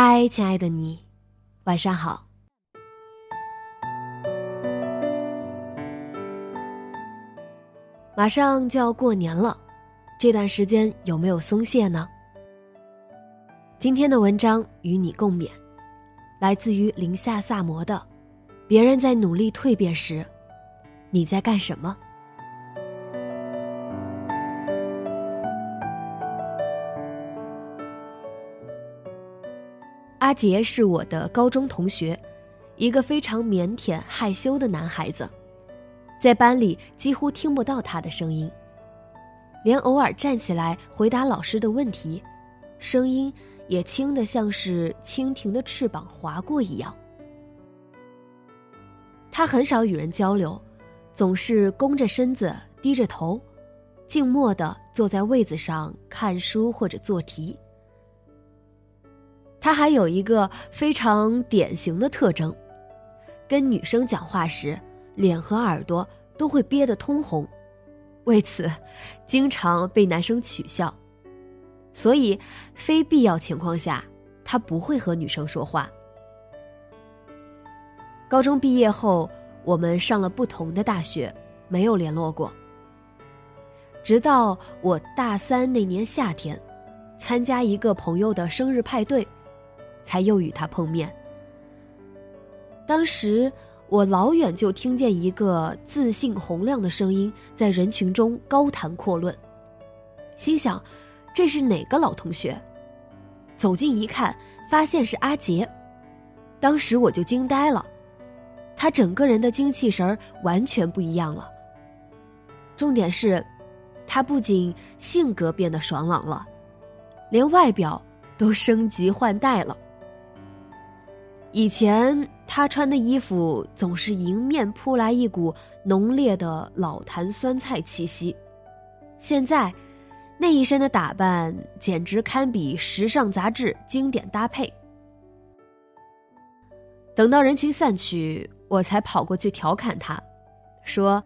嗨，亲爱的你，晚上好。马上就要过年了，这段时间有没有松懈呢？今天的文章与你共勉，来自于林夏萨摩的。别人在努力蜕变时，你在干什么？阿杰是我的高中同学，一个非常腼腆害羞的男孩子，在班里几乎听不到他的声音，连偶尔站起来回答老师的问题，声音也轻得像是蜻蜓的翅膀划过一样。他很少与人交流，总是弓着身子，低着头，静默地坐在位子上看书或者做题。他还有一个非常典型的特征，跟女生讲话时，脸和耳朵都会憋得通红，为此，经常被男生取笑。所以，非必要情况下，他不会和女生说话。高中毕业后，我们上了不同的大学，没有联络过。直到我大三那年夏天，参加一个朋友的生日派对。才又与他碰面。当时我老远就听见一个自信洪亮的声音在人群中高谈阔论，心想这是哪个老同学？走近一看，发现是阿杰。当时我就惊呆了，他整个人的精气神儿完全不一样了。重点是，他不仅性格变得爽朗了，连外表都升级换代了。以前他穿的衣服总是迎面扑来一股浓烈的老坛酸菜气息，现在那一身的打扮简直堪比时尚杂志经典搭配。等到人群散去，我才跑过去调侃他，说：“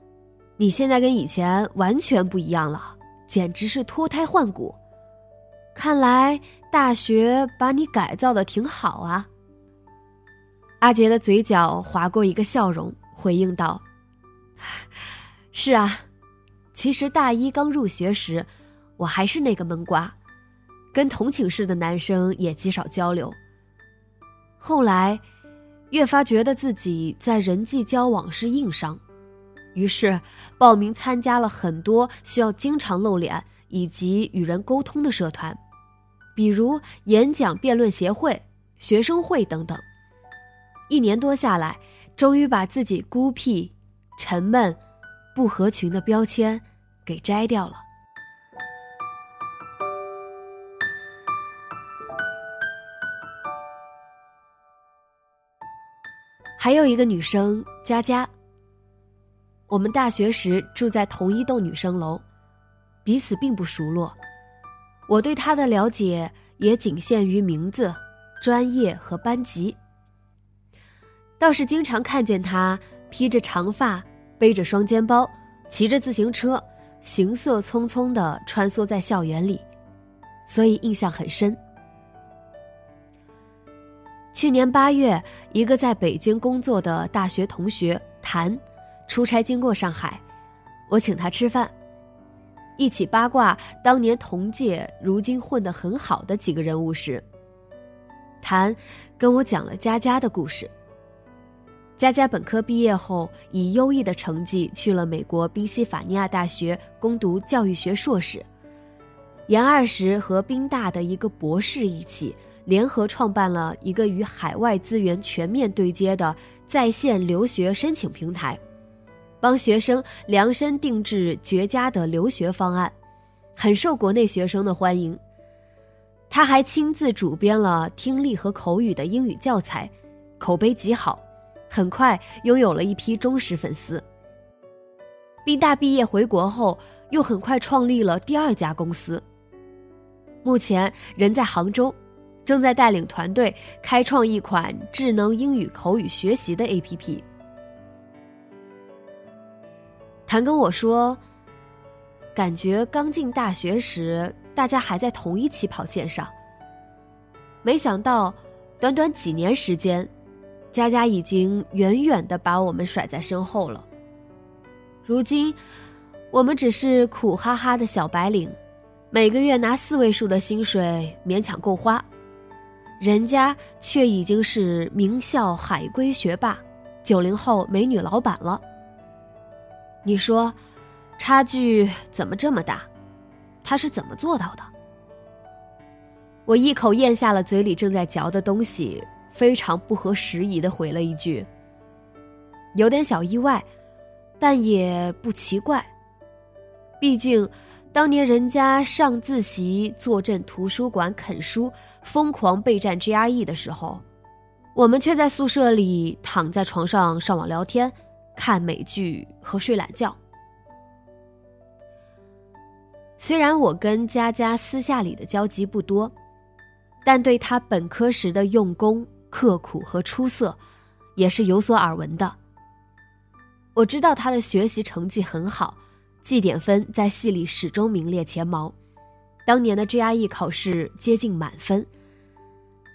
你现在跟以前完全不一样了，简直是脱胎换骨。看来大学把你改造的挺好啊。”阿杰的嘴角划过一个笑容，回应道：“是啊，其实大一刚入学时，我还是那个闷瓜，跟同寝室的男生也极少交流。后来，越发觉得自己在人际交往是硬伤，于是报名参加了很多需要经常露脸以及与人沟通的社团，比如演讲辩论协会、学生会等等。”一年多下来，终于把自己孤僻、沉闷、不合群的标签给摘掉了。还有一个女生佳佳，我们大学时住在同一栋女生楼，彼此并不熟络。我对她的了解也仅限于名字、专业和班级。倒是经常看见他披着长发，背着双肩包，骑着自行车，行色匆匆地穿梭在校园里，所以印象很深。去年八月，一个在北京工作的大学同学谭，出差经过上海，我请他吃饭，一起八卦当年同届如今混得很好的几个人物时，谭跟我讲了佳佳的故事。佳佳本科毕业后，以优异的成绩去了美国宾夕法尼亚大学攻读教育学硕士。研二时和宾大的一个博士一起联合创办了一个与海外资源全面对接的在线留学申请平台，帮学生量身定制绝佳的留学方案，很受国内学生的欢迎。他还亲自主编了听力和口语的英语教材，口碑极好。很快拥有了一批忠实粉丝。宾大毕业回国后，又很快创立了第二家公司。目前人在杭州，正在带领团队开创一款智能英语口语学习的 APP。谭跟我说，感觉刚进大学时，大家还在同一起跑线上。没想到，短短几年时间。佳佳已经远远的把我们甩在身后了。如今，我们只是苦哈哈的小白领，每个月拿四位数的薪水勉强够花，人家却已经是名校海归学霸，九零后美女老板了。你说，差距怎么这么大？他是怎么做到的？我一口咽下了嘴里正在嚼的东西。非常不合时宜的回了一句：“有点小意外，但也不奇怪。毕竟，当年人家上自习、坐镇图书馆啃书、疯狂备战 GRE 的时候，我们却在宿舍里躺在床上上网聊天、看美剧和睡懒觉。虽然我跟佳佳私下里的交集不多，但对她本科时的用功。”刻苦和出色，也是有所耳闻的。我知道他的学习成绩很好，绩点分在系里始终名列前茅。当年的 GRE 考试接近满分，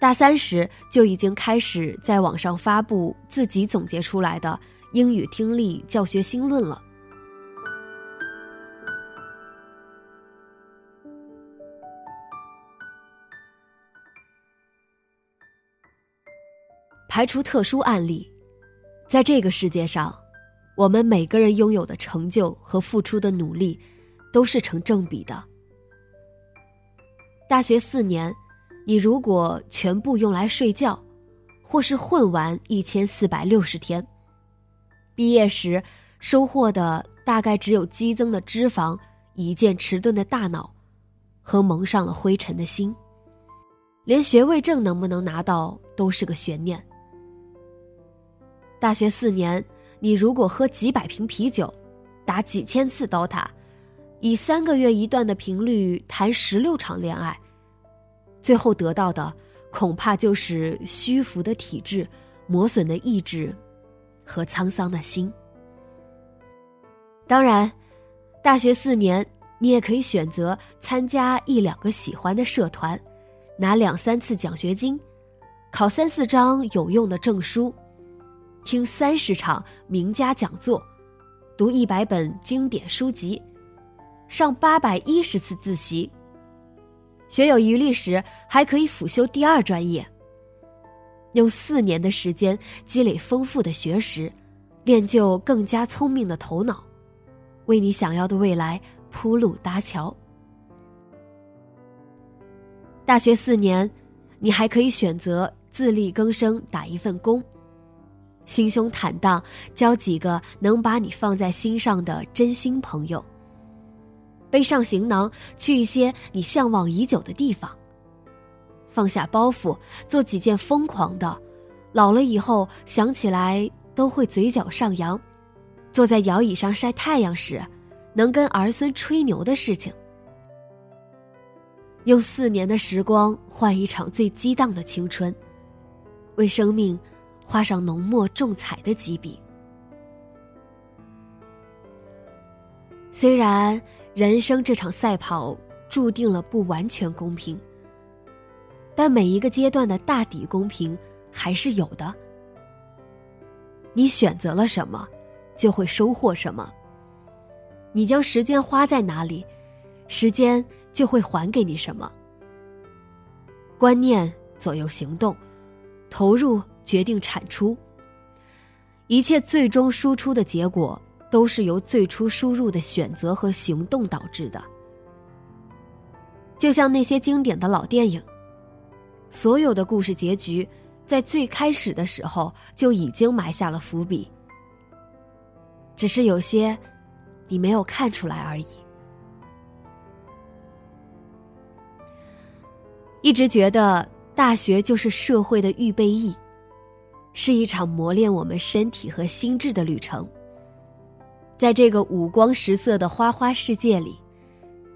大三时就已经开始在网上发布自己总结出来的英语听力教学新论了。排除特殊案例，在这个世界上，我们每个人拥有的成就和付出的努力，都是成正比的。大学四年，你如果全部用来睡觉，或是混完一千四百六十天，毕业时收获的大概只有激增的脂肪、一件迟钝的大脑，和蒙上了灰尘的心，连学位证能不能拿到都是个悬念。大学四年，你如果喝几百瓶啤酒，打几千次 DOTA，以三个月一段的频率谈十六场恋爱，最后得到的恐怕就是虚浮的体质、磨损的意志和沧桑的心。当然，大学四年你也可以选择参加一两个喜欢的社团，拿两三次奖学金，考三四张有用的证书。听三十场名家讲座，读一百本经典书籍，上八百一十次自习。学有余力时，还可以辅修第二专业。用四年的时间积累丰富的学识，练就更加聪明的头脑，为你想要的未来铺路搭桥。大学四年，你还可以选择自力更生，打一份工。心胸坦荡，交几个能把你放在心上的真心朋友。背上行囊，去一些你向往已久的地方。放下包袱，做几件疯狂的，老了以后想起来都会嘴角上扬。坐在摇椅上晒太阳时，能跟儿孙吹牛的事情。用四年的时光换一场最激荡的青春，为生命。画上浓墨重彩的几笔。虽然人生这场赛跑注定了不完全公平，但每一个阶段的大抵公平还是有的。你选择了什么，就会收获什么。你将时间花在哪里，时间就会还给你什么。观念左右行动，投入决定产出。一切最终输出的结果，都是由最初输入的选择和行动导致的。就像那些经典的老电影，所有的故事结局，在最开始的时候就已经埋下了伏笔，只是有些你没有看出来而已。一直觉得大学就是社会的预备役。是一场磨练我们身体和心智的旅程。在这个五光十色的花花世界里，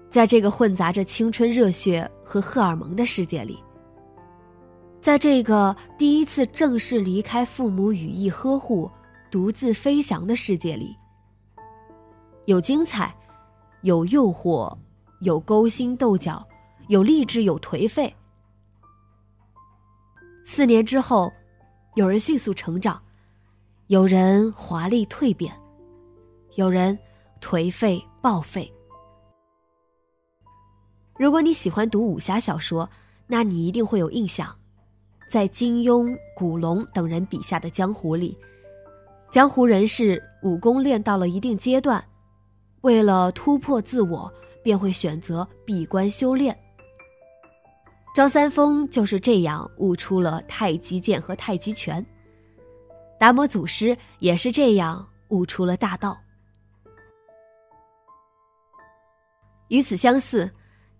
在这个混杂着青春热血和荷尔蒙的世界里，在这个第一次正式离开父母羽翼呵护、独自飞翔的世界里，有精彩，有诱惑，有勾心斗角，有励志，有颓废。四年之后。有人迅速成长，有人华丽蜕变，有人颓废报废。如果你喜欢读武侠小说，那你一定会有印象，在金庸、古龙等人笔下的江湖里，江湖人士武功练到了一定阶段，为了突破自我，便会选择闭关修炼。张三丰就是这样悟出了太极剑和太极拳。达摩祖师也是这样悟出了大道。与此相似，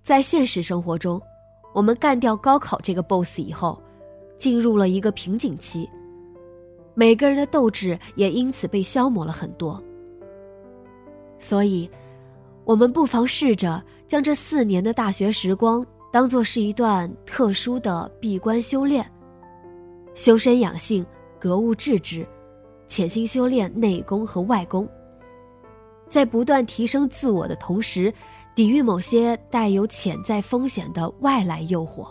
在现实生活中，我们干掉高考这个 BOSS 以后，进入了一个瓶颈期，每个人的斗志也因此被消磨了很多。所以，我们不妨试着将这四年的大学时光。当做是一段特殊的闭关修炼，修身养性、格物致知，潜心修炼内功和外功，在不断提升自我的同时，抵御某些带有潜在风险的外来诱惑。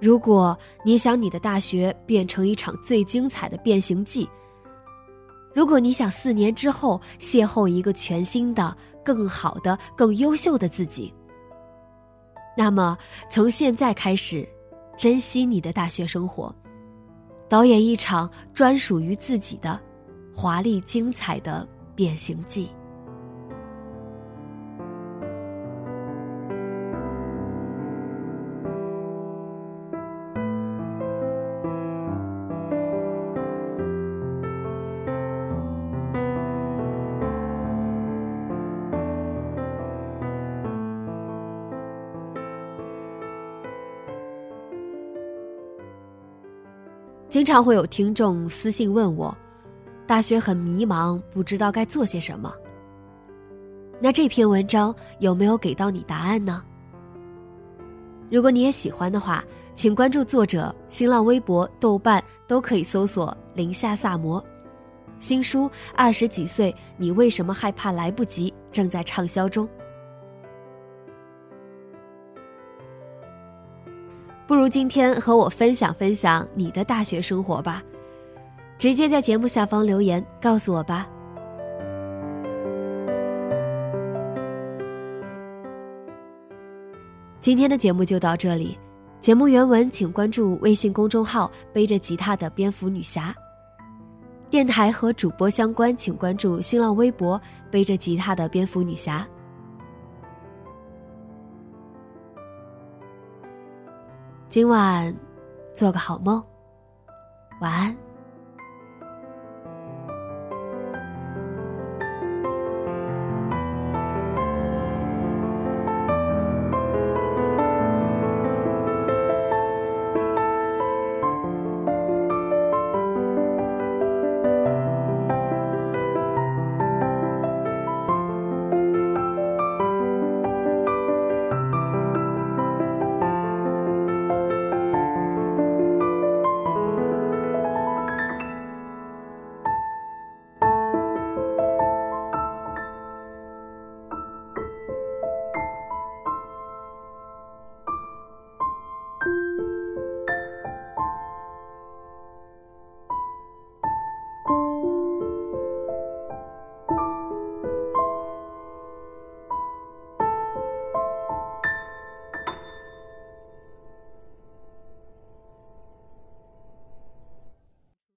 如果你想你的大学变成一场最精彩的变形记，如果你想四年之后邂逅一个全新的、更好的、更优秀的自己。那么，从现在开始，珍惜你的大学生活，导演一场专属于自己的华丽精彩的变形记。经常会有听众私信问我，大学很迷茫，不知道该做些什么。那这篇文章有没有给到你答案呢？如果你也喜欢的话，请关注作者，新浪微博、豆瓣都可以搜索“林夏萨摩”。新书《二十几岁你为什么害怕来不及》正在畅销中。不如今天和我分享分享你的大学生活吧，直接在节目下方留言告诉我吧。今天的节目就到这里，节目原文请关注微信公众号“背着吉他的蝙蝠女侠”，电台和主播相关请关注新浪微博“背着吉他的蝙蝠女侠”。今晚，做个好梦，晚安。